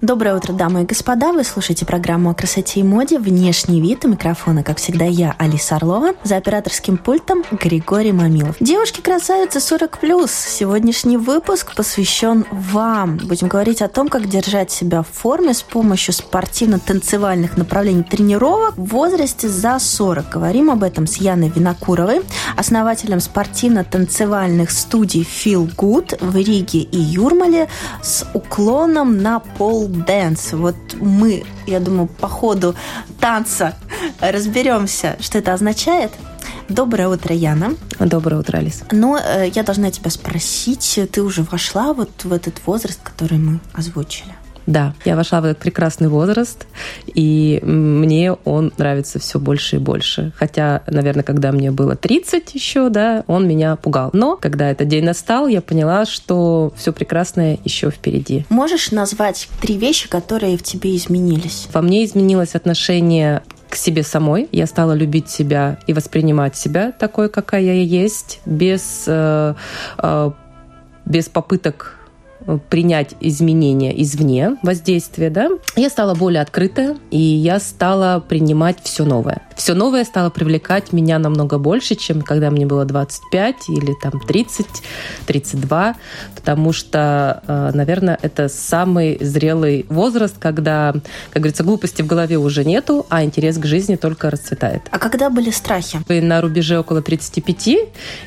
Доброе утро, дамы и господа. Вы слушаете программу о красоте и моде «Внешний вид». У микрофона, как всегда, я, Алиса Орлова. За операторским пультом Григорий Мамилов. Девушки-красавицы 40+. Сегодняшний выпуск посвящен вам. Будем говорить о том, как держать себя в форме с помощью спортивно-танцевальных направлений тренировок в возрасте за 40. Говорим об этом с Яной Винокуровой, основателем спортивно-танцевальных студий Feel Good в Риге и Юрмале с уклоном на pole dance. Вот мы, я думаю, по ходу танца разберемся, что это означает. Доброе утро, Яна. Доброе утро, Алис. Но э, я должна тебя спросить, ты уже вошла вот в этот возраст, который мы озвучили? Да, я вошла в этот прекрасный возраст, и мне он нравится все больше и больше. Хотя, наверное, когда мне было 30 еще, да, он меня пугал. Но когда этот день настал, я поняла, что все прекрасное еще впереди. Можешь назвать три вещи, которые в тебе изменились? Во мне изменилось отношение к себе самой. Я стала любить себя и воспринимать себя такой, какая я есть, без, э, э, без попыток принять изменения извне, воздействия, да, я стала более открытая, и я стала принимать все новое. Все новое стало привлекать меня намного больше, чем когда мне было 25 или там 30, 32, потому что, э, наверное, это самый зрелый возраст, когда, как говорится, глупости в голове уже нету, а интерес к жизни только расцветает. А когда были страхи? На рубеже около 35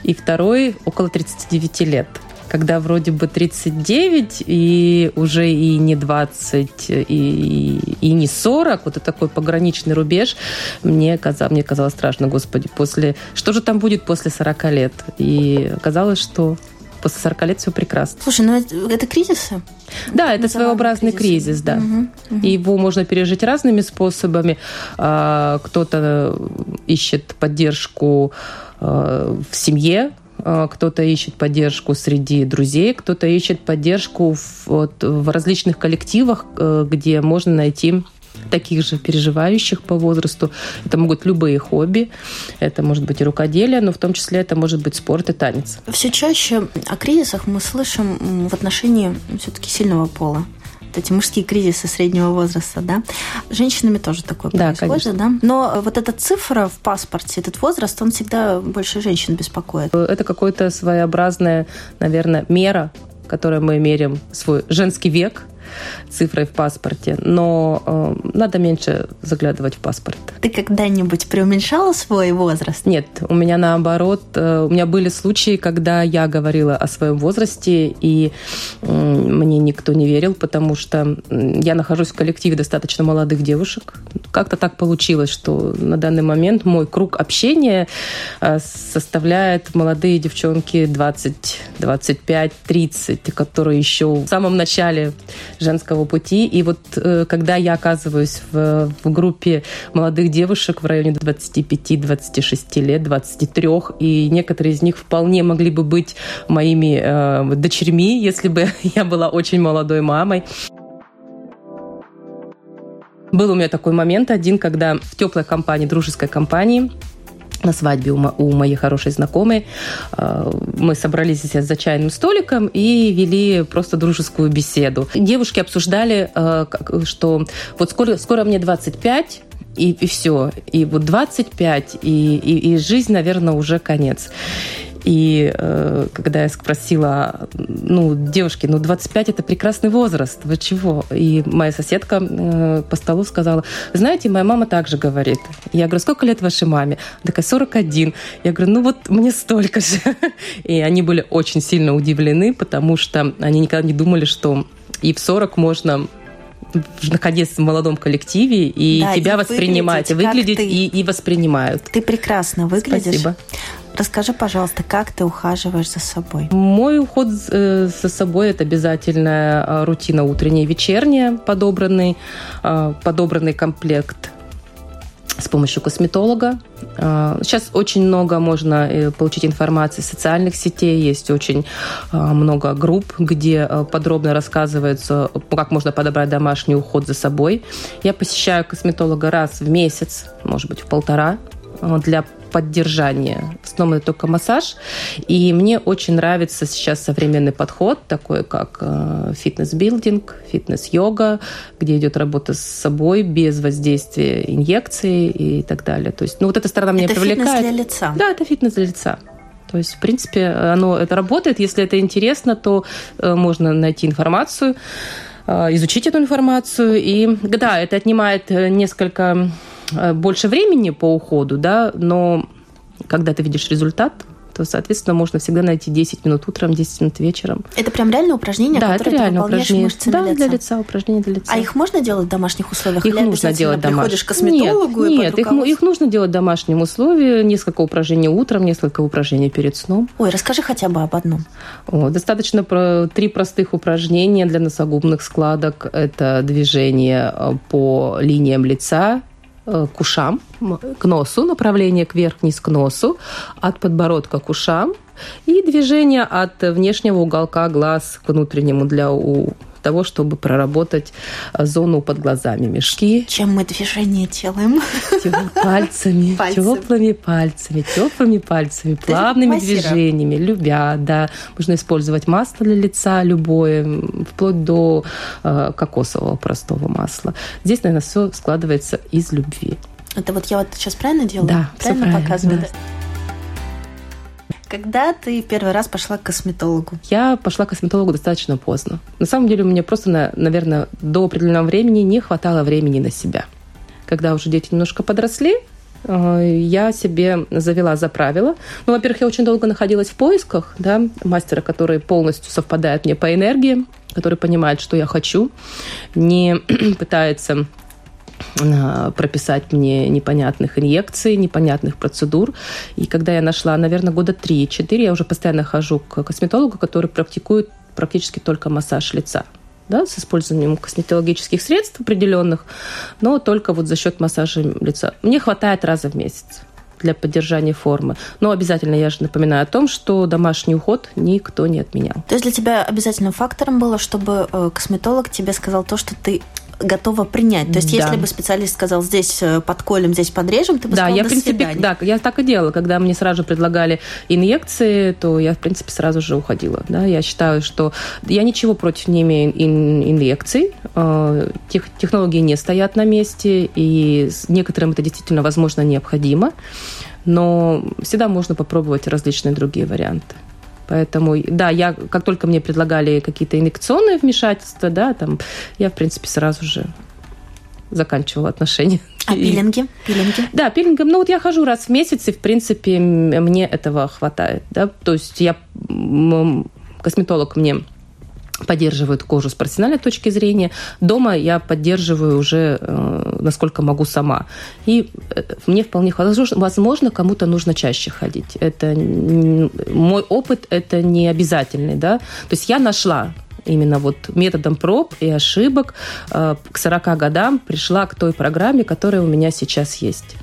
и второй около 39 лет когда вроде бы 39 и уже и не 20, и, и не 40, вот это такой пограничный рубеж, мне, казалось, мне казалось страшно, господи, после... Что же там будет после 40 лет? И казалось, что после 40 лет все прекрасно. Слушай, ну это, это кризисы? Да, это своеобразный кризис, кризис да. Угу, угу. Его можно пережить разными способами. А, кто-то ищет поддержку а, в семье, кто-то ищет поддержку среди друзей, кто-то ищет поддержку в, вот, в различных коллективах, э, где можно найти таких же переживающих по возрасту. Это могут любые хобби, это может быть и рукоделие, но в том числе это может быть спорт и танец. Все чаще о кризисах мы слышим в отношении все-таки сильного пола эти мужские кризисы среднего возраста, да. Женщинами тоже такое да, происходит, конечно. да. Но вот эта цифра в паспорте, этот возраст, он всегда больше женщин беспокоит. Это какой-то своеобразная, наверное, мера, которой мы меряем свой женский век, цифрой в паспорте, но э, надо меньше заглядывать в паспорт. Ты когда-нибудь преуменьшала свой возраст? Нет, у меня наоборот, э, у меня были случаи, когда я говорила о своем возрасте, и э, мне никто не верил, потому что я нахожусь в коллективе достаточно молодых девушек. Как-то так получилось, что на данный момент мой круг общения э, составляет молодые девчонки 20, 25, 30, которые еще в самом начале женского пути. И вот э, когда я оказываюсь в, в группе молодых девушек в районе 25-26 лет, 23, и некоторые из них вполне могли бы быть моими э, дочерьми, если бы я была очень молодой мамой. Был у меня такой момент один, когда в теплой компании, дружеской компании, на свадьбе у, моей хорошей знакомой. А, мы собрались здесь за чайным столиком и вели просто дружескую беседу. Девушки обсуждали, а, что вот скоро, скоро мне 25, и, и все. И вот 25, и, и, и жизнь, наверное, уже конец. И э, когда я спросила, ну, девушки, ну, 25 это прекрасный возраст, вы чего? И моя соседка э, по столу сказала, знаете, моя мама также говорит. Я говорю, сколько лет вашей маме? Она такая, 41. Я говорю, ну вот мне столько же. И они были очень сильно удивлены, потому что они никогда не думали, что и в 40 можно находиться в молодом коллективе и да, тебя и воспринимать, выглядеть, выглядеть и, и воспринимают. Ты прекрасно выглядишь. Спасибо. Расскажи, пожалуйста, как ты ухаживаешь за собой? Мой уход э, за собой – это обязательная э, рутина утренняя и вечерняя, подобранный, э, подобранный комплект с помощью косметолога. Сейчас очень много можно э, получить информации в социальных сетей, есть очень много групп, где подробно рассказывается, как можно подобрать домашний уход за собой. Я посещаю косметолога раз в месяц, может быть, в полтора для поддержания. В основном это только массаж. И мне очень нравится сейчас современный подход, такой как э, face-building, face-йога, где идет работа с собой без воздействия инъекций и так далее. То есть, ну вот эта сторона меня это привлекает. Фитнес для лица? Да, это фитнес для лица. То есть, в принципе, оно это работает. Если это интересно, то э, можно найти информацию, э, изучить эту информацию. И да, это отнимает несколько больше времени по уходу, да, но когда ты видишь результат, то, соответственно, можно всегда найти 10 минут утром, 10 минут вечером. Это прям реально упражнения, да, которые это реально ты упражнения. мышцами да, лица? для лица, упражнения для лица. А их можно делать в домашних условиях? Их Или нужно делать домашних. приходишь к косметологу Нет, и нет их, их нужно делать в домашнем условии. Несколько упражнений утром, несколько упражнений перед сном. Ой, расскажи хотя бы об одном. О, достаточно про три простых упражнения для носогубных складок. Это движение э, по линиям лица, Э, к ушам, к носу, направление кверх-вниз к носу, от подбородка к ушам и движение от внешнего уголка глаз к внутреннему для у того, чтобы проработать э, зону под глазами, мешки. Чем мы движение делаем? Пальцами, теплыми пальцами, теплыми пальцами, плавными движениями, любя, да. Можно использовать масло для лица любое, вплоть до э, кокосового простого масла. Здесь, наверное, все складывается из любви. Это вот я вот сейчас правильно делаю? Да, правильно, правильно показываю. Да. Когда ты первый раз пошла к косметологу? Я пошла к косметологу достаточно поздно. На самом деле у меня просто, наверное, до определенного времени не хватало времени на себя. Когда уже дети немножко подросли, э, я себе завела за правило. Ну, во-первых, я очень долго находилась в поисках да, мастера, который полностью совпадает мне по энергии, который понимает, что я хочу, не пытается прописать мне непонятных инъекций, непонятных процедур. И когда я нашла, наверное, года 3-4, я уже постоянно хожу к косметологу, который практикует практически только массаж лица да, с использованием косметологических средств определенных, но только вот за счет массажа лица. Мне хватает раза в месяц для поддержания формы. Но обязательно я же напоминаю о том, что домашний уход никто не отменял. То есть для тебя обязательным фактором было, чтобы э, косметолог тебе сказал то, что ты готова принять. То есть, да. если бы специалист сказал, здесь э, подколем, здесь подрежем, ты бы да, сказала, я, в принципе, свидания. Да, я так и делала. Когда мне сразу предлагали инъекции, то я, в принципе, сразу же уходила. Да? Я считаю, что я ничего против не имею инъекций. Э, тех, технологии не стоят на месте, и некоторым это действительно, возможно, необходимо. Но всегда можно попробовать различные другие варианты. Поэтому, да, я, как только мне предлагали какие-то инъекционные вмешательства, да, там, я, в принципе, сразу же заканчивала отношения. А пилинги? пилинги? Да, пилингом. Ну, вот я хожу раз в месяц, и, в принципе, мне этого хватает. Да? То есть я косметолог мне поддерживают кожу с профессиональной точки зрения. Дома я поддерживаю уже, э, насколько могу сама. И э, мне вполне хватает. Возможно, кому-то нужно чаще ходить. Это мой опыт, это не обязательный, да. То есть я нашла именно вот методом проб и ошибок э, к 40 годам пришла к той программе, которая у меня сейчас есть.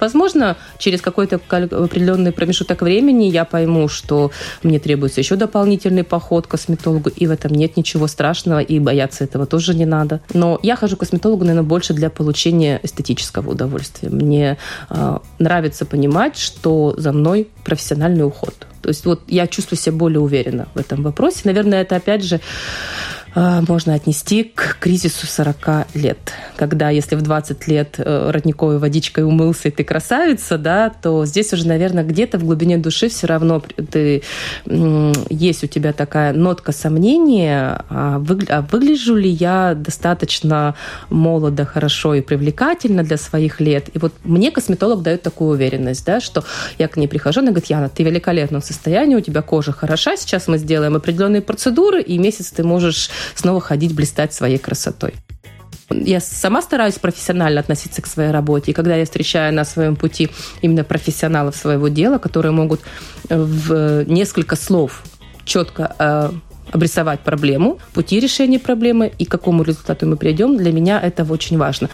Возможно, через какой-то определенный промежуток времени я пойму, что мне требуется еще дополнительный поход к косметологу, и в этом нет ничего страшного, и бояться этого тоже не надо. Но я хожу к косметологу, наверное, больше для получения эстетического удовольствия. Мне э, нравится понимать, что за мной профессиональный уход. То есть вот я чувствую себя более уверенно в этом вопросе. Наверное, это опять же а, можно отнести к кризису 40 лет. Когда, если в 20 лет э, родниковой водичкой умылся, и ты красавица, да, то здесь уже, наверное, где-то в глубине души все равно ты, есть у тебя такая нотка сомнения, а, а выгляжу ли я достаточно молодо, хорошо и привлекательно для своих лет. И вот мне косметолог дает такую уверенность, да, что я к ней прихожу, она говорит, Яна, ты в великолепном состоянии, у тебя кожа хороша, сейчас мы сделаем определенные процедуры, и месяц ты можешь снова ходить, блистать своей красотой. Я сама стараюсь профессионально относиться к своей работе. И когда я встречаю на своем пути именно профессионалов своего дела, которые могут в несколько слов четко э, обрисовать проблему, пути решения проблемы и к какому результату мы придем, для меня это очень важно.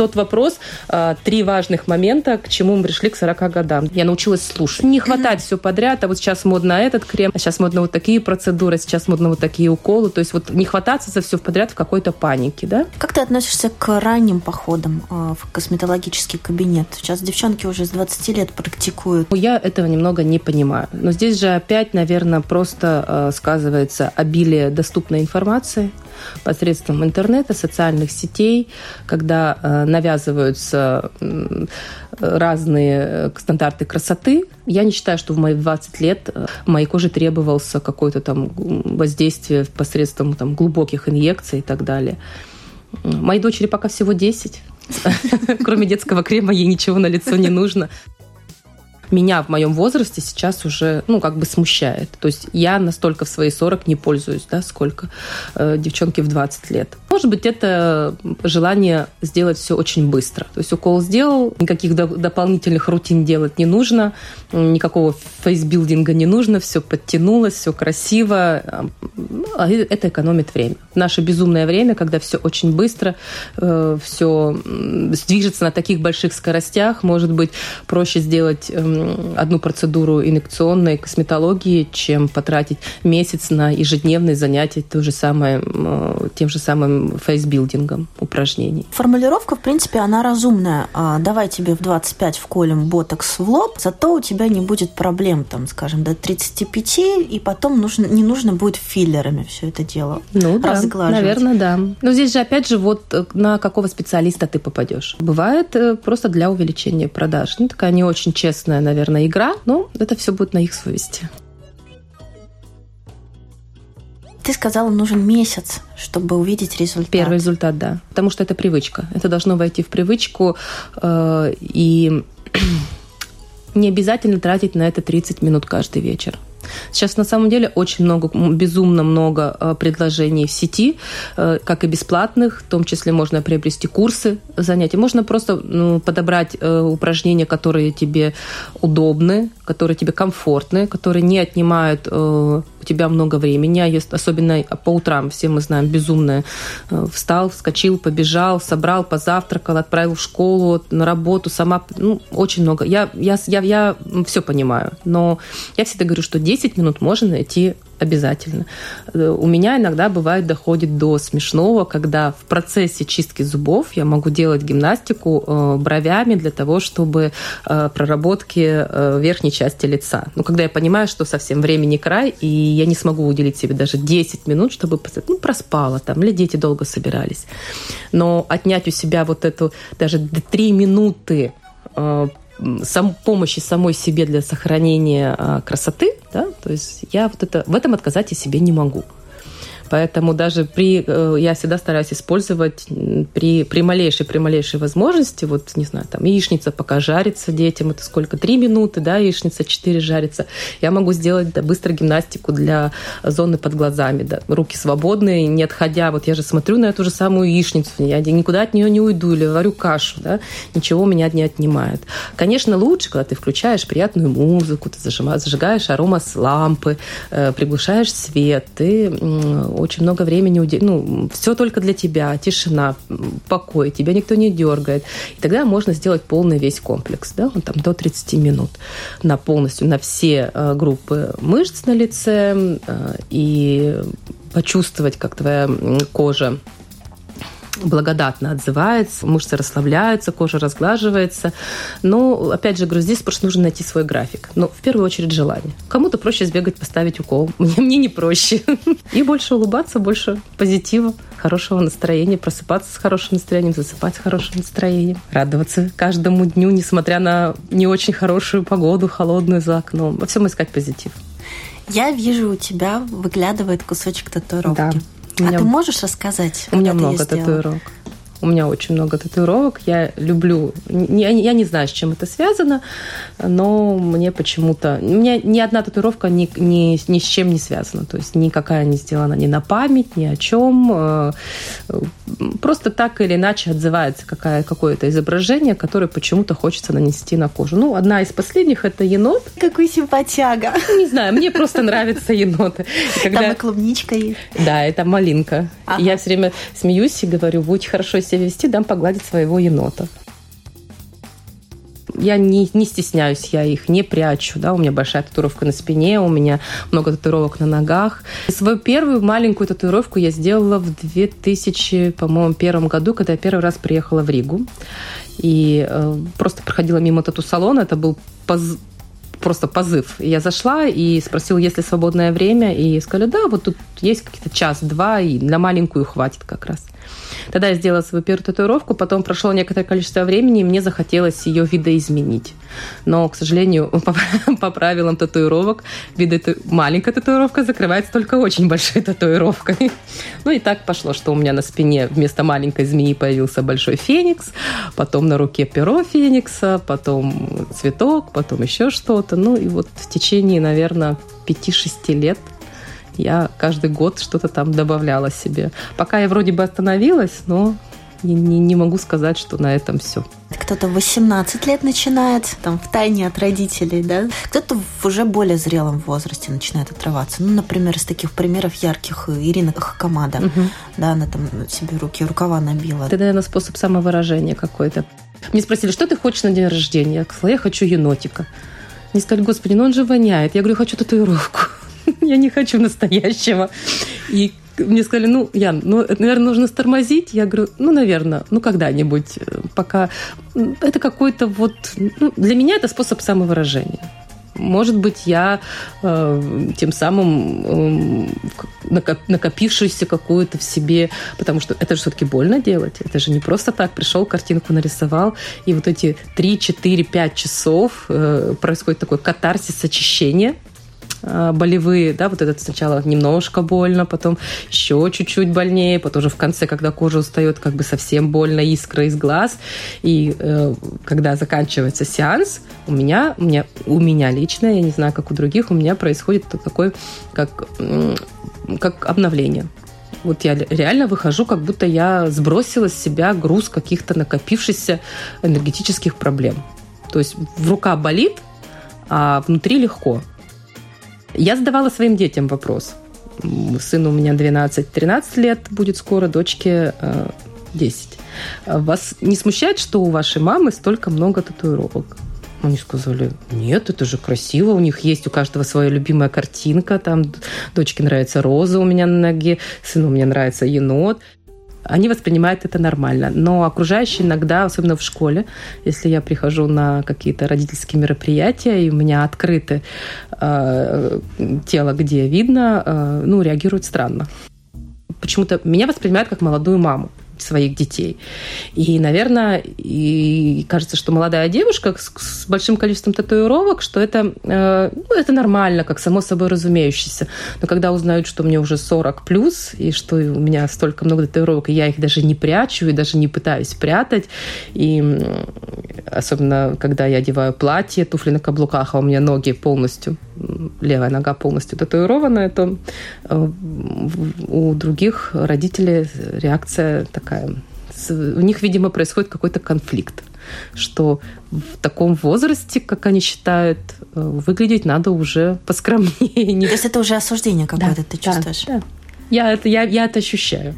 Тот вопрос, а, три важных момента, к чему мы пришли к 40 годам. Я научилась слушать. Не хватать все подряд, а вот сейчас модно этот крем, а сейчас модно вот такие процедуры, сейчас модно вот такие уколы. То есть вот не хвататься за все подряд в какой-то панике, да? Как ты относишься к ранним походам а, в косметологический кабинет? Сейчас девчонки уже с 20 лет практикуют. Я этого немного не понимаю. Но здесь же опять, наверное, просто а, сказывается обилие доступной информации посредством интернета, социальных сетей, когда э, навязываются разные э, стандарты красоты. Я не считаю, что в мои 20 лет э, моей коже требовался какое-то там воздействие посредством там, глубоких инъекций и так далее. Моей дочери пока всего 10. Кроме детского крема ей ничего на лицо не нужно меня в моем возрасте сейчас уже, ну, как бы смущает. То есть я настолько в свои 40 не пользуюсь, да, сколько э, девчонки в 20 лет. Может быть, это желание сделать все очень быстро. То есть укол сделал, никаких до- дополнительных рутин делать не нужно, никакого фейсбилдинга не нужно, все подтянулось, все красиво. А это экономит время. Наше безумное время, когда все очень быстро, э, все движется на таких больших скоростях, может быть, проще сделать э, одну процедуру инъекционной косметологии, чем потратить месяц на ежедневные занятия то же самое, тем же самым фейсбилдингом упражнений. Формулировка, в принципе, она разумная. А, давай тебе в 25 вколем ботокс в лоб, зато у тебя не будет проблем, там, скажем, до 35, и потом нужно, не нужно будет филлерами все это дело ну, да, наверное, да. Но здесь же, опять же, вот э, на какого специалиста ты попадешь. Бывает э, просто для увеличения продаж. Ну, такая не очень честная, наверное, игра, но это все будет на их совести. Ты сказала, нужен месяц, чтобы увидеть результат. Первый результат, да. Потому что это привычка. Это должно войти в привычку. Э, и не обязательно тратить на это 30 минут каждый вечер. Сейчас на самом деле очень много, безумно много э, предложений в сети, э, как и бесплатных, в том числе можно приобрести курсы занятий. Можно просто ну, подобрать э, упражнения, которые тебе удобны, которые тебе комфортны, которые не отнимают у тебя много времени, а особенно по утрам, все мы знаем, безумное. Встал, вскочил, побежал, собрал, позавтракал, отправил в школу, на работу, сама, ну, очень много. Я, я, я, я все понимаю, но я всегда говорю, что 10 минут можно найти обязательно. Э, у меня иногда бывает доходит до смешного, когда в процессе чистки зубов я могу делать гимнастику э, бровями для того, чтобы э, проработки верхней части лица. Ну, когда я понимаю, что совсем времени край, и я не смогу уделить себе даже 10 минут, чтобы ну, проспала там, или дети долго собирались. Но отнять у себя вот эту даже 3 минуты сам, помощи самой себе для сохранения а, красоты, да, то есть я вот это, в этом отказать я себе не могу. Поэтому даже при, э, я всегда стараюсь использовать при, при малейшей, при малейшей возможности, вот, не знаю, там, яичница пока жарится детям, это сколько, три минуты, да, яичница четыре жарится. Я могу сделать да, быстро гимнастику для зоны под глазами, да, руки свободные, не отходя, вот я же смотрю на эту же самую яичницу, я никуда от нее не уйду или варю кашу, да, ничего меня не отнимает. Конечно, лучше, когда ты включаешь приятную музыку, ты зажигаешь арома с лампы, э, приглушаешь свет, ты очень много времени, ну, все только для тебя, тишина, покой, тебя никто не дергает. И тогда можно сделать полный весь комплекс, да, он там до 30 минут на полностью, на все э, группы мышц на лице э, и почувствовать, как твоя кожа благодатно отзывается, мышцы расслабляются, кожа разглаживается. Но, опять же, говорю, здесь просто нужно найти свой график. Но в первую очередь желание. Кому-то проще сбегать, поставить укол. Мне, мне не проще. И больше улыбаться, больше позитива, хорошего настроения, просыпаться с хорошим настроением, засыпать с хорошим настроением, радоваться каждому дню, несмотря на не очень хорошую погоду, холодную за окном. Во всем искать позитив. Я вижу, у тебя выглядывает кусочек татуировки. Да. А меня... ты можешь рассказать? У меня много татуировок. У меня очень много татуировок. Я люблю... Я, я не знаю, с чем это связано, но мне почему-то... У меня ни одна татуировка ни, ни, ни с чем не связана. То есть никакая не сделана ни на память, ни о чем. Э, просто так или иначе отзывается какая, какое-то изображение, которое почему-то хочется нанести на кожу. Ну, одна из последних – это енот. Какой симпатяга. Не знаю, мне просто нравятся еноты. Когда... Там и клубничка есть. Да, это малинка. Ага. Я все время смеюсь и говорю, будь хорошо себя вести, дам погладить своего енота я не, не стесняюсь, я их не прячу, да, у меня большая татуировка на спине, у меня много татуировок на ногах. Свою первую маленькую татуировку я сделала в 2000, по-моему, первом году, когда я первый раз приехала в Ригу. И э, просто проходила мимо тату-салона, это был поз просто позыв. Я зашла и спросила, есть ли свободное время, и сказали, да, вот тут есть какие-то час-два, и на маленькую хватит как раз. Тогда я сделала свою первую татуировку, потом прошло некоторое количество времени, и мне захотелось ее видоизменить. Но, к сожалению, по, по правилам татуировок, вида маленькая татуировка закрывается только очень большой татуировкой. Ну и так пошло, что у меня на спине вместо маленькой змеи появился большой феникс, потом на руке перо феникса, потом цветок, потом еще что-то. Ну и вот в течение, наверное, 5-6 лет я каждый год что-то там добавляла себе. Пока я вроде бы остановилась, но не, не, не могу сказать, что на этом все. Кто-то в 18 лет начинает, там, в тайне от родителей, да? Кто-то в уже более зрелом возрасте начинает отрываться. Ну, например, из таких примеров ярких Ирина Хакамада. Угу. Да, она там себе руки, рукава набила. Это, наверное, способ самовыражения какой-то. Мне спросили, что ты хочешь на день рождения? Я сказала, я хочу енотика. Они сказали, господи, ну он же воняет. Я говорю, хочу татуировку. я не хочу настоящего. И мне сказали, ну, Ян, ну, наверное, нужно стормозить. Я говорю, ну, наверное, ну, когда-нибудь, э, пока... Это какой-то вот... Ну, для меня это способ самовыражения. Может быть, я э, тем самым э, накопившуюся какую-то в себе, потому что это же все-таки больно делать. Это же не просто так пришел, картинку нарисовал, и вот эти 3, 4, 5 часов э, происходит такой катарсис, Э, болевые, да, вот этот сначала немножко больно, потом еще чуть-чуть больнее, потом уже в конце, когда кожа устает, как бы совсем больно, искра из глаз. И э, когда заканчивается сеанс, у меня, у меня, у меня лично, я не знаю, как у других, у меня происходит такой, как, как обновление. Вот я реально выхожу, как будто я сбросила с себя груз каких-то накопившихся энергетических проблем. То есть в рука болит, а внутри легко. Я задавала своим детям вопрос. Сыну у меня 12-13 лет, будет скоро, дочке 10. Э, Вас не смущает, что у вашей мамы столько много татуировок? Они сказали, нет, это же красиво, у них есть у каждого своя любимая картинка, там дочке нравится роза у меня на ноге, сыну меня нравится енот они воспринимают это нормально. Но окружающие иногда, особенно в школе, если я прихожу на какие-то родительские мероприятия, и у меня открыто э, тело, где видно, э, ну, реагируют странно. Почему-то меня воспринимают как молодую маму своих детей. И, наверное, и кажется, что молодая девушка с, с большим количеством татуировок, что это, э, ну, это нормально, как само собой разумеющееся. Но когда узнают, что мне уже 40 плюс, и что у меня столько много татуировок, и я их даже не прячу, и даже не пытаюсь прятать, и особенно когда я одеваю платье, туфли на каблуках, а у меня ноги полностью, левая нога полностью татуированная, то э, у других родителей реакция такая. У них, видимо, происходит какой-то конфликт, что в таком возрасте, как они считают, э, выглядеть надо уже поскромнее. То есть это уже осуждение какое-то да, ты чувствуешь? Да, да. Я, это, я, я это ощущаю.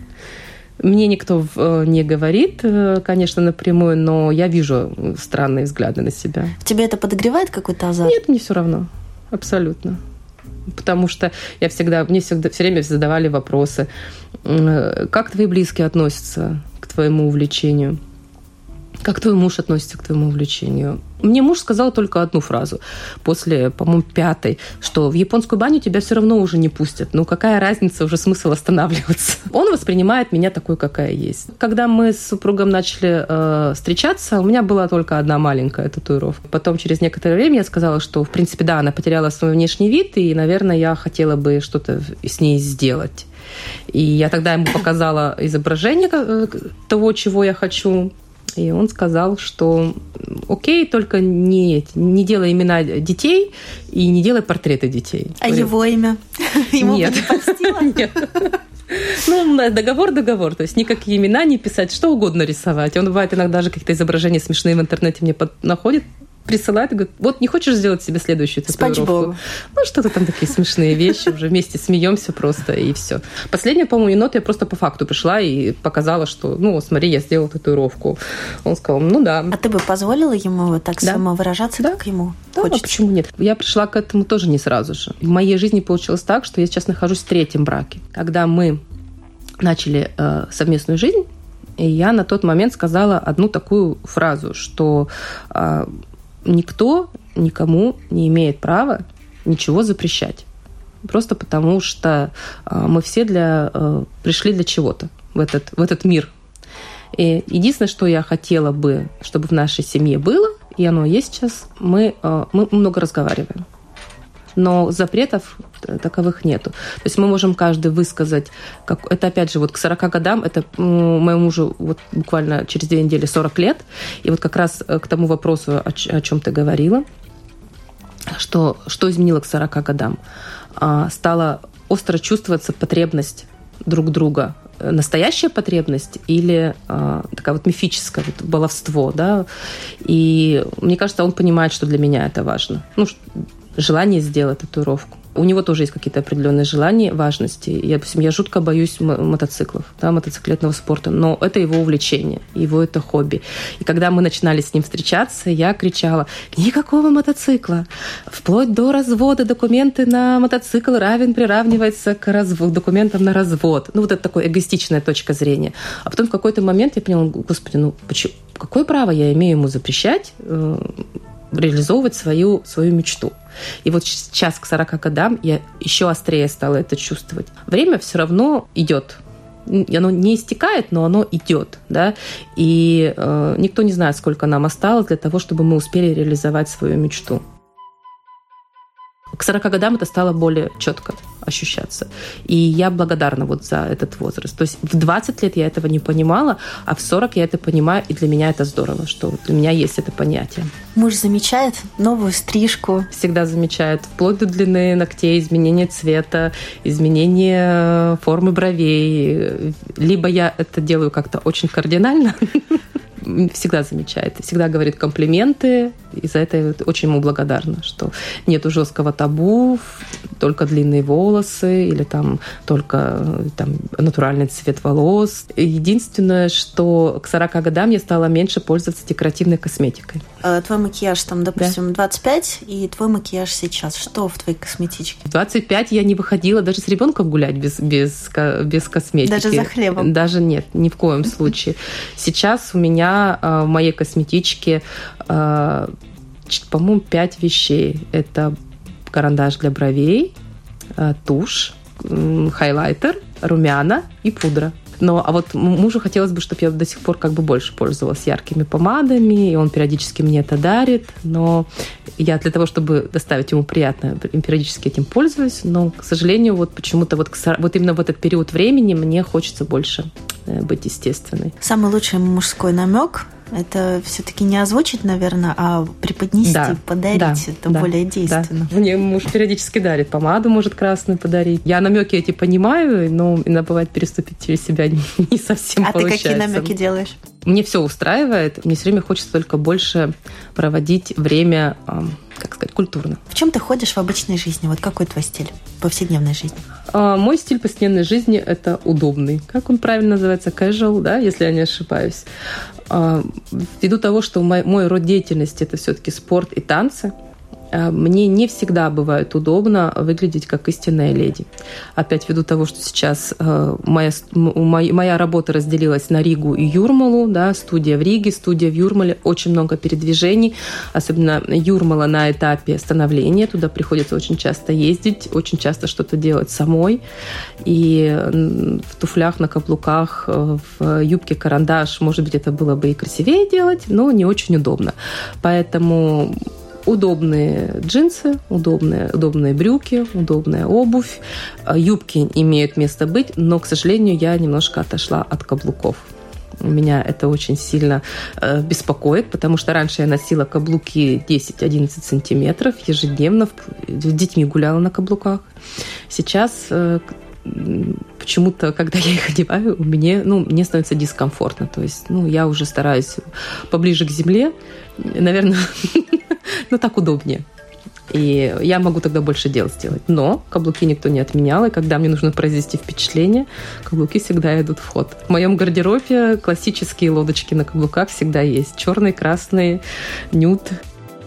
Мне никто э, не говорит, конечно, напрямую, но я вижу странные взгляды на себя. Тебе это подогревает какой-то азарт? Нет, мне все равно. Абсолютно потому что я всегда, мне всегда, все время задавали вопросы, как твои близкие относятся к твоему увлечению? Как твой муж относится к твоему увлечению? Мне муж сказал только одну фразу после, по-моему, пятой, что в японскую баню тебя все равно уже не пустят. Ну, какая разница, уже смысл останавливаться. Он воспринимает меня такой, какая есть. Когда мы с супругом начали э, встречаться, у меня была только одна маленькая татуировка. Потом, через некоторое время, я сказала, что, в принципе, да, она потеряла свой внешний вид, и, наверное, я хотела бы что-то с ней сделать. И я тогда ему показала изображение э, того, чего я хочу. И он сказал, что окей, только не, не делай имена детей и не делай портреты детей. А Говорю, его имя? Ему Нет. не Нет. Ну, договор, договор. То есть никакие имена не писать, что угодно рисовать. Он бывает иногда даже какие-то изображения смешные в интернете мне под... находит, присылает и говорит, вот не хочешь сделать себе следующую татуировку? Ну, что-то там такие смешные вещи, уже вместе смеемся просто, и все. Последнее, по-моему, енот я просто по факту пришла и показала, что, ну, смотри, я сделала татуировку. Он сказал, ну да. А ты бы позволила ему так да. самовыражаться, да. как ему да, хочется? А почему нет? Я пришла к этому тоже не сразу же. В моей жизни получилось так, что я сейчас нахожусь в третьем браке. Когда мы начали э, совместную жизнь, и я на тот момент сказала одну такую фразу, что э, никто никому не имеет права ничего запрещать. Просто потому что э, мы все для, э, пришли для чего-то в этот, в этот мир. И единственное, что я хотела бы, чтобы в нашей семье было, и оно есть сейчас, мы, э, мы много разговариваем но запретов таковых нету. То есть мы можем каждый высказать, как, это опять же вот к 40 годам, это моему мужу вот буквально через две недели 40 лет, и вот как раз э, к тому вопросу, о, чем ты говорила, что, что изменило к 40 годам? А, стала остро чувствоваться потребность друг друга настоящая потребность или э, такая вот мифическая, вот баловство, да. И мне кажется, он понимает, что для меня это важно. Ну, желание сделать татуировку. У него тоже есть какие-то определенные желания, важности. Я, допустим, я жутко боюсь мотоциклов, да, мотоциклетного спорта, но это его увлечение, его это хобби. И когда мы начинали с ним встречаться, я кричала, никакого мотоцикла. Вплоть до развода документы на мотоцикл равен приравнивается к развод, документам на развод. Ну, вот это такая эгоистичная точка зрения. А потом в какой-то момент я поняла, господи, ну почему, какое право я имею ему запрещать э, реализовывать свою, свою мечту. И вот сейчас к 40 годам я еще острее стала это чувствовать. Время все равно идет. Оно не истекает, но оно идет, да, и э, никто не знает, сколько нам осталось для того, чтобы мы успели реализовать свою мечту. К 40 годам это стало более четко ощущаться. И я благодарна вот за этот возраст. То есть в 20 лет я этого не понимала, а в 40 я это понимаю, и для меня это здорово, что для меня есть это понятие. Муж замечает новую стрижку. Всегда замечает. Вплоть до длины ногтей, изменения цвета, изменения формы бровей. Либо я это делаю как-то очень кардинально, всегда замечает, всегда говорит комплименты, и за это я очень ему благодарна, что нету жесткого табу, только длинные волосы или там только там, натуральный цвет волос. Единственное, что к 40 годам я стала меньше пользоваться декоративной косметикой. А твой макияж там, допустим, да. 25, и твой макияж сейчас. Что в твоей косметичке? В 25 я не выходила даже с ребенком гулять без, без, без косметики. Даже за хлебом? Даже нет, ни в коем случае. Сейчас у меня а, в моей косметичке а, по-моему, пять вещей. Это карандаш для бровей, э, тушь, хайлайтер, румяна и пудра. Но а вот мужу хотелось бы, чтобы я до сих пор как бы больше пользовалась яркими помадами, и он периодически мне это дарит. Но я для того, чтобы доставить ему приятно, периодически этим пользуюсь. Но, к сожалению, вот почему-то вот, вот именно в этот период времени мне хочется больше э, быть естественной. Самый лучший мужской намек это все-таки не озвучить, наверное, а преподнести, да, подарить. Да, это да, более действенно. Да. Мне муж периодически дарит помаду, может красную подарить. Я намеки эти понимаю, но иногда бывает переступить через себя не совсем а получается. А ты какие намеки делаешь? Мне все устраивает. Мне все время хочется только больше проводить время, как сказать, культурно. В чем ты ходишь в обычной жизни? Вот какой твой стиль повседневной жизни? А, мой стиль повседневной жизни – это удобный. Как он правильно называется? Casual, да, если я не ошибаюсь. А, ввиду того, что мой, мой род деятельности это все-таки спорт и танцы, мне не всегда бывает удобно выглядеть как истинная леди. Опять ввиду того, что сейчас а, моя, моя работа разделилась на Ригу и Юрмалу, да, студия в Риге, студия в Юрмале, очень много передвижений, особенно Юрмала на этапе становления, туда приходится очень часто ездить, очень часто что-то делать самой, и в туфлях, на каблуках, э, в юбке карандаш, может быть, это было бы и красивее делать, но не очень удобно. Поэтому удобные джинсы, удобные, удобные брюки, удобная обувь. Э, юбки имеют место быть, но, к сожалению, я немножко отошла от каблуков. Меня это очень сильно э, беспокоит, потому что раньше я носила каблуки 10-11 сантиметров ежедневно, с детьми гуляла на каблуках. Сейчас э, почему-то, когда я их одеваю, мне, ну, мне становится дискомфортно. То есть, ну, я уже стараюсь поближе к земле. Наверное, ну так удобнее. И я могу тогда больше дел сделать. Но каблуки никто не отменял, и когда мне нужно произвести впечатление, каблуки всегда идут в ход. В моем гардеробе классические лодочки на каблуках всегда есть. Черный, красный, нюд.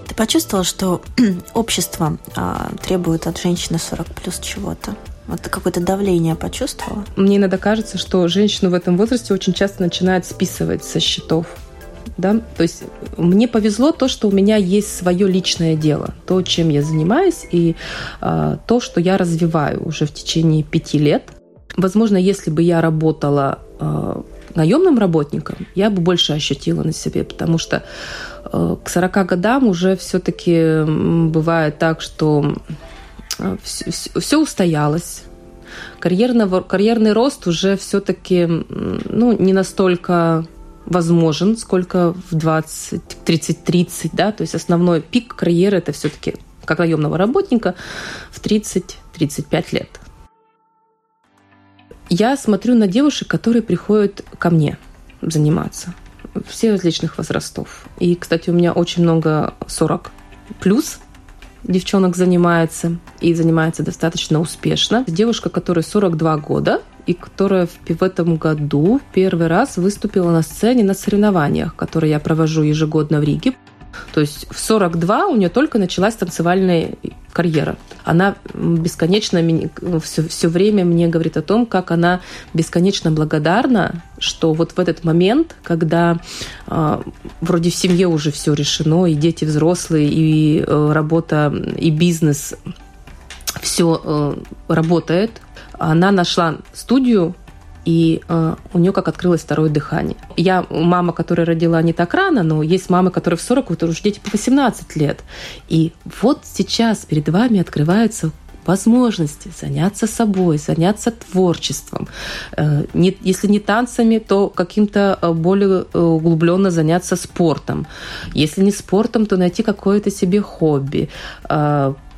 Ты почувствовала, что общество а, требует от женщины 40 плюс чего-то? Вот какое-то давление почувствовала? Мне иногда кажется, что женщину в этом возрасте очень часто начинают списывать со счетов да, то есть мне повезло то, что у меня есть свое личное дело, то, чем я занимаюсь, и э, то, что я развиваю уже в течение пяти лет. Возможно, если бы я работала э, наемным работником, я бы больше ощутила на себе, потому что э, к 40 годам уже все-таки бывает так, что все, все устоялось, карьерный, карьерный рост уже все-таки ну, не настолько возможен, сколько в 20, 30-30, да, то есть основной пик карьеры это все-таки как наемного работника в 30-35 лет. Я смотрю на девушек, которые приходят ко мне заниматься. Все различных возрастов. И, кстати, у меня очень много 40 плюс девчонок занимается и занимается достаточно успешно. Девушка, которой 42 года, и которая в этом году первый раз выступила на сцене на соревнованиях, которые я провожу ежегодно в Риге. То есть в 42 у нее только началась танцевальная карьера. Она бесконечно все, все время мне говорит о том, как она бесконечно благодарна, что вот в этот момент, когда э, вроде в семье уже все решено, и дети взрослые, и э, работа, и бизнес, все э, работает, она нашла студию, и э, у нее как открылось второе дыхание. Я мама, которая родила не так рано, но есть мамы, которые в 40, у которых дети по 18 лет. И вот сейчас перед вами открываются возможности заняться собой, заняться творчеством. Э, если не танцами, то каким-то э, более э, углубленно заняться спортом. Если не спортом, то найти какое-то себе хобби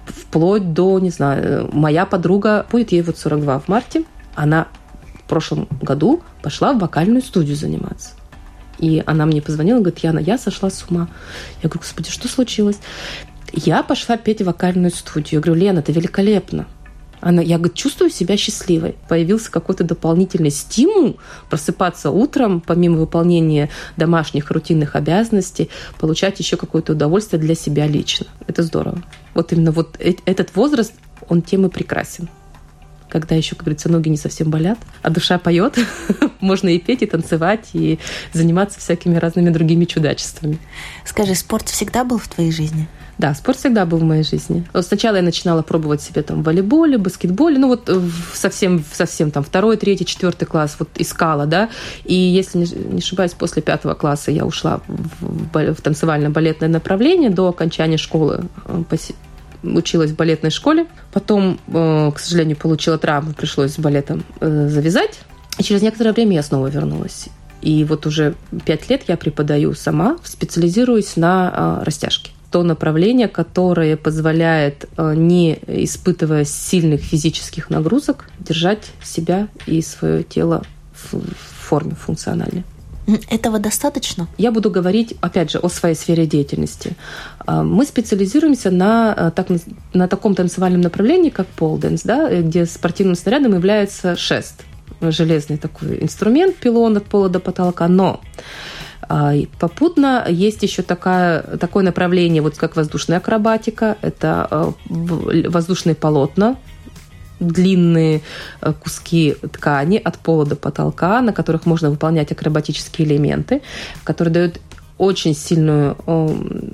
вплоть до, не знаю, моя подруга, будет ей вот 42 в марте, она в прошлом году пошла в вокальную студию заниматься. И она мне позвонила, говорит, Яна, я сошла с ума. Я говорю, господи, что случилось? Я пошла петь в вокальную студию. Я говорю, Лена, это великолепно. Она, я говорю, чувствую себя счастливой. Появился какой-то дополнительный стимул просыпаться утром, помимо выполнения домашних рутинных обязанностей, получать еще какое-то удовольствие для себя лично. Это здорово. Вот именно вот этот возраст, он тем и прекрасен когда еще, как говорится, ноги не совсем болят, а душа поет, можно и петь, и танцевать, и заниматься всякими разными другими чудачествами. Скажи, спорт всегда был в твоей жизни? Да, спорт всегда был в моей жизни. Сначала я начинала пробовать себе там в волейболе, баскетболе, ну вот совсем, совсем там второй, третий, четвертый класс вот искала, да. И если не ошибаюсь, после пятого класса я ушла в, в танцевально-балетное направление до окончания школы э, училась в балетной школе. Потом, э, к сожалению, получила травму, пришлось с балетом э, завязать. И через некоторое время я снова вернулась. И вот уже пять лет я преподаю сама, специализируюсь на растяжке то направление, которое позволяет, э, не испытывая сильных физических нагрузок, держать себя и свое тело в форме функциональной. Этого достаточно? Я буду говорить, опять же, о своей сфере деятельности. А, мы специализируемся на, э, так, на таком танцевальном направлении, как полденс, да, где спортивным снарядом является шест. Железный такой инструмент, пилон от пола до потолка. Но а, попутно есть еще такая, такое направление, вот как воздушная акробатика. Это а, воздушные полотна, длинные а, куски ткани от пола до потолка, на которых можно выполнять акробатические элементы, которые дают очень сильную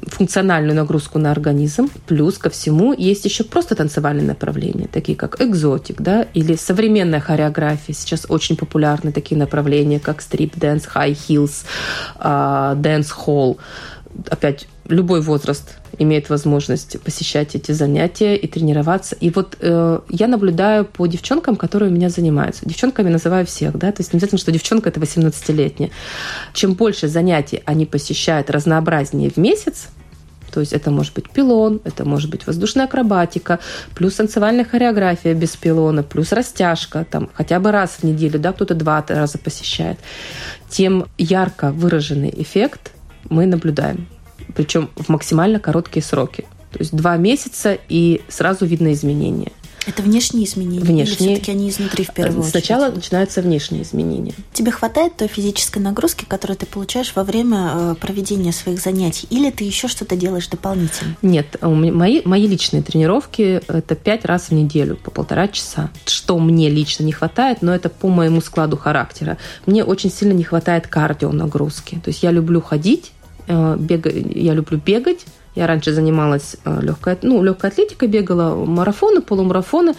функциональную нагрузку на организм. Плюс ко всему есть еще просто танцевальные направления, такие как exotic, да, или современная хореография. Сейчас очень популярны такие направления, как strip dance, high heels, dancehall. Опять любой возраст имеет возможность посещать эти занятия и тренироваться. И вот э, я наблюдаю по девчонкам, которые у меня занимаются. Девчонками называю всех, да, то есть не обязательно, что девчонка это 18-летняя. Чем больше занятий они посещают разнообразнее в месяц, то есть это может быть пилон, это может быть воздушная акробатика, плюс танцевальная хореография без пилона, плюс растяжка, там хотя бы раз в неделю, да, кто-то два раза посещает. Тем ярко выраженный эффект мы наблюдаем причем в максимально короткие сроки. То есть два месяца, и сразу видно изменения. Это внешние изменения? Внешние. Или все-таки они изнутри в первую очередь? Сначала начинаются внешние изменения. Тебе хватает той физической нагрузки, которую ты получаешь во время э, проведения своих занятий? Или ты еще что-то делаешь дополнительно? Нет, мои, мои личные тренировки – это пять раз в неделю по полтора часа. Что мне лично не хватает, но это по моему складу характера. Мне очень сильно не хватает кардио нагрузки. То есть я люблю ходить, э, бегать, я люблю бегать, я раньше занималась э, легкой, ну, легкой атлетикой, бегала марафоны, полумарафоны.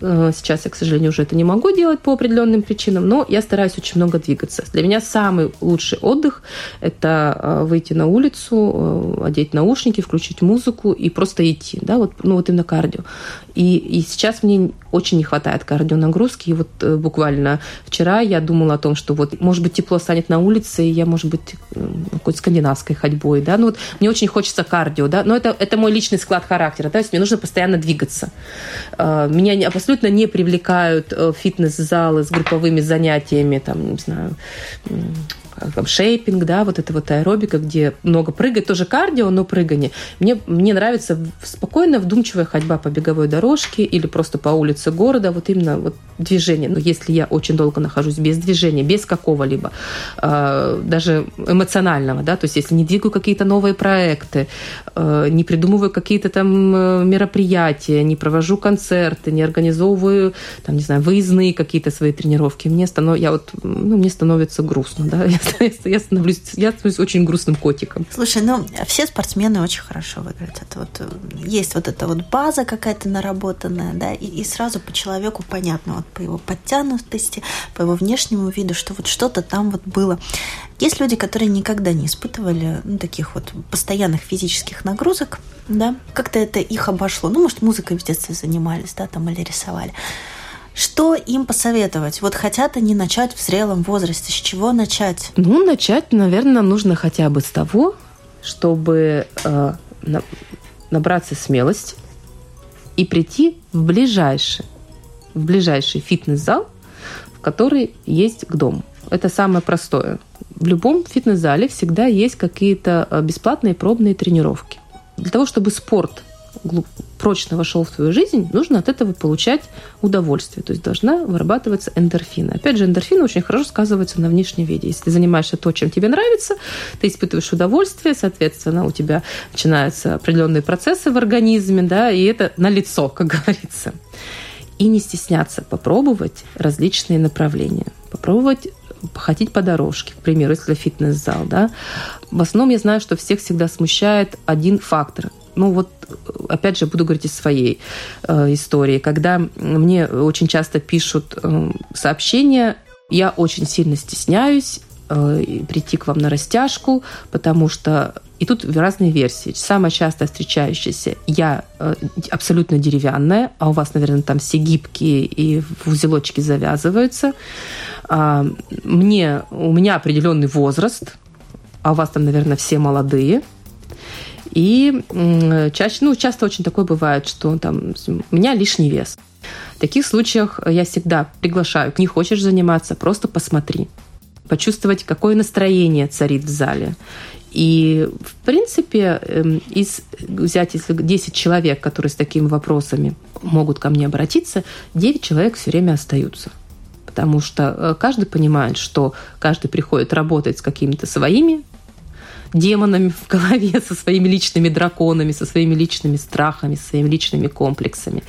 Э, сейчас я, к сожалению, уже это не могу делать по определенным причинам, но я стараюсь очень много двигаться. Для меня самый лучший отдых – это выйти на улицу, одеть наушники, включить музыку и просто идти, да, вот, ну, вот именно кардио. И, и сейчас мне очень не хватает кардионагрузки. И вот буквально вчера я думала о том, что вот, может быть, тепло станет на улице, и я, может быть, какой-то скандинавской ходьбой, да, ну вот мне очень хочется кардио да, но это, это мой личный склад характера, то есть мне нужно постоянно двигаться. А, меня абсолютно не привлекают э, фитнес-залы с групповыми занятиями, там, не знаю, там, шейпинг, да, вот это вот аэробика, где много прыгать, тоже кардио, но прыгание. Мне, мне нравится спокойная, вдумчивая ходьба по беговой дорожке или просто по улице города, вот именно вот движение. Но если я очень долго нахожусь без движения, без какого-либо, э, даже эмоционального, да, то есть если не двигаю какие-то новые проекты, э, не придумываю какие-то там э, мероприятия, не провожу концерты, не организовываю, там, не знаю, выездные какие-то свои тренировки, мне, станов... я вот, ну, мне становится грустно, да, я становлюсь, я становлюсь очень грустным котиком. Слушай, ну все спортсмены очень хорошо выглядят. Вот э, есть вот эта вот база какая-то наработанная, да, и, и сразу по человеку понятно, вот по его подтянутости, по его внешнему виду, что вот что-то там вот было. Есть люди, которые никогда не испытывали ну, таких вот постоянных физических нагрузок, да, как-то это их обошло. Ну, может, музыкой в детстве занимались, да, там, или рисовали. Что им посоветовать? Вот хотят они начать в зрелом возрасте. С чего начать? Ну, начать, наверное, нужно хотя бы с того, чтобы э, набраться смелости и прийти в ближайший, в ближайший фитнес-зал, в который есть к дому. Это самое простое. В любом фитнес-зале всегда есть какие-то э, бесплатные пробные тренировки. Для того, чтобы спорт прочно вошел в твою жизнь, нужно от этого получать удовольствие. То есть должна вырабатываться эндорфина. Опять же, эндорфины очень хорошо сказываются на внешнем виде. Если ты занимаешься то, чем тебе нравится, ты испытываешь удовольствие, соответственно, у тебя начинаются определенные процессы в организме, да, и это на лицо, как говорится. И не стесняться попробовать различные направления. Попробовать походить по дорожке, к примеру, если фитнес-зал, да. В основном я знаю, что всех всегда смущает один фактор ну вот, опять же, буду говорить из своей э, истории. Когда мне очень часто пишут э, сообщения, я очень сильно стесняюсь э, прийти к вам на растяжку, потому что и тут разные версии. Самая часто встречающаяся я э, абсолютно деревянная, а у вас, наверное, там все гибкие и в узелочки завязываются. А, мне, у меня определенный возраст, а у вас там, наверное, все молодые. И чаще, ну, часто очень такое бывает, что там у меня лишний вес. В таких случаях я всегда приглашаю, не хочешь заниматься, просто посмотри. Почувствовать, какое настроение царит в зале. И, в принципе, эм, из, взять, если 10 человек, которые с такими вопросами могут ко мне обратиться, 9 человек все время остаются. Потому что э, каждый понимает, что каждый приходит работать с какими-то своими демонами в голове, со своими личными драконами, со своими личными страхами, со своими личными комплексами.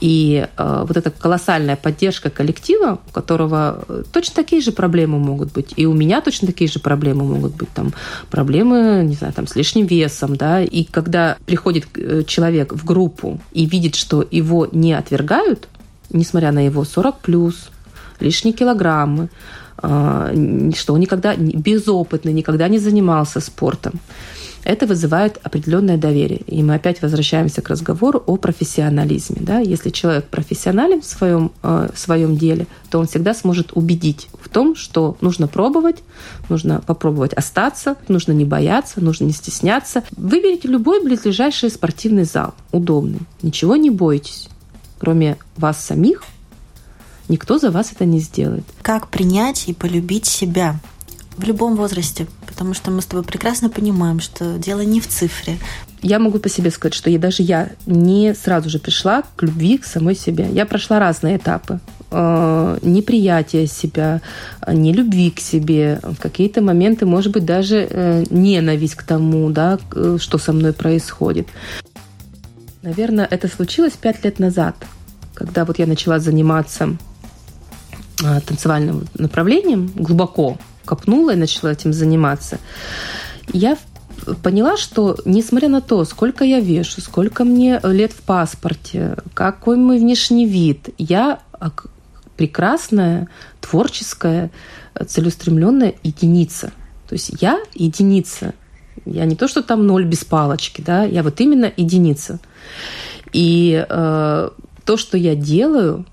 И э, вот эта колоссальная поддержка коллектива, у которого э, точно такие же проблемы могут быть, и у меня точно такие же проблемы могут быть, там проблемы, не знаю, там с лишним весом, да, и когда приходит э, человек в группу и видит, что его не отвергают, несмотря на его 40 плюс, лишние килограммы, что он никогда безопытный, никогда не занимался спортом. Это вызывает определенное доверие. И мы опять возвращаемся к разговору о профессионализме. Да? Если человек профессионален в своем, э, в своем деле, то он всегда сможет убедить в том, что нужно пробовать, нужно попробовать остаться, нужно не бояться, нужно не стесняться. Выберите любой близлежащий спортивный зал, удобный. Ничего не бойтесь. Кроме вас самих, Никто за вас это не сделает. Как принять и полюбить себя? В любом возрасте, потому что мы с тобой прекрасно понимаем, что дело не в цифре. Я могу по себе сказать, что я, даже я не сразу же пришла к любви к самой себе. Я прошла разные этапы э, неприятия себя, не любви к себе, в какие-то моменты, может быть, даже э, ненависть к тому, да, что со мной происходит. Наверное, это случилось пять лет назад, когда вот я начала заниматься э, танцевальным направлением, глубоко копнула и начала этим заниматься. Я поняла, что несмотря на то, сколько я вешу, сколько мне лет в паспорте, какой мой внешний вид, я прекрасная, творческая, целеустремленная единица. То есть я единица. Я не то, что там ноль без палочки, да, я вот именно единица. И э, то, что я делаю,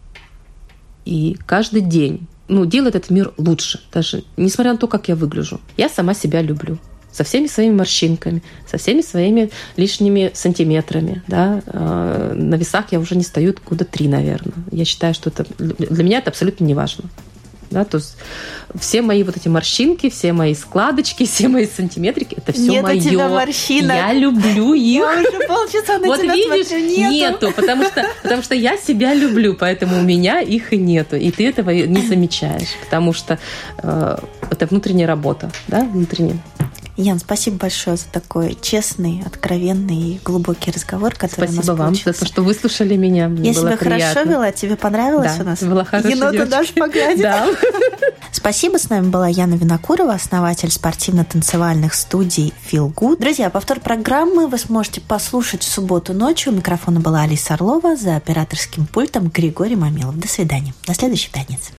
и каждый день, ну, делает этот мир лучше, даже несмотря на то, как я выгляжу. Я сама себя люблю со всеми своими морщинками, со всеми своими лишними сантиметрами. Да? Э, на весах я уже не стою года три, наверное. Я считаю, что это для меня это абсолютно не важно. Да, то есть все мои вот эти морщинки, все мои складочки, все мои сантиметрики, это все Нет мое. У тебя морщина. Я люблю их. Я уже полчаса на вот тебя видишь, смотрю. Нету. нету, потому что, потому что я себя люблю, поэтому у меня их и нету. И ты этого не замечаешь, потому что э, это внутренняя работа, да, внутренняя. Ян, спасибо большое за такой честный, откровенный и глубокий разговор, который спасибо у нас вам получился. за то, что выслушали меня. Мне Я было себя приятно. хорошо вела, тебе понравилось да, у нас? была хорошая Енота девочка. даже погладит. Да. Спасибо, с нами была Яна Винокурова, основатель спортивно-танцевальных студий Feel Good. Друзья, повтор программы вы сможете послушать в субботу ночью. У микрофона была Алиса Орлова, за операторским пультом Григорий Мамилов. До свидания. До следующей пятницы.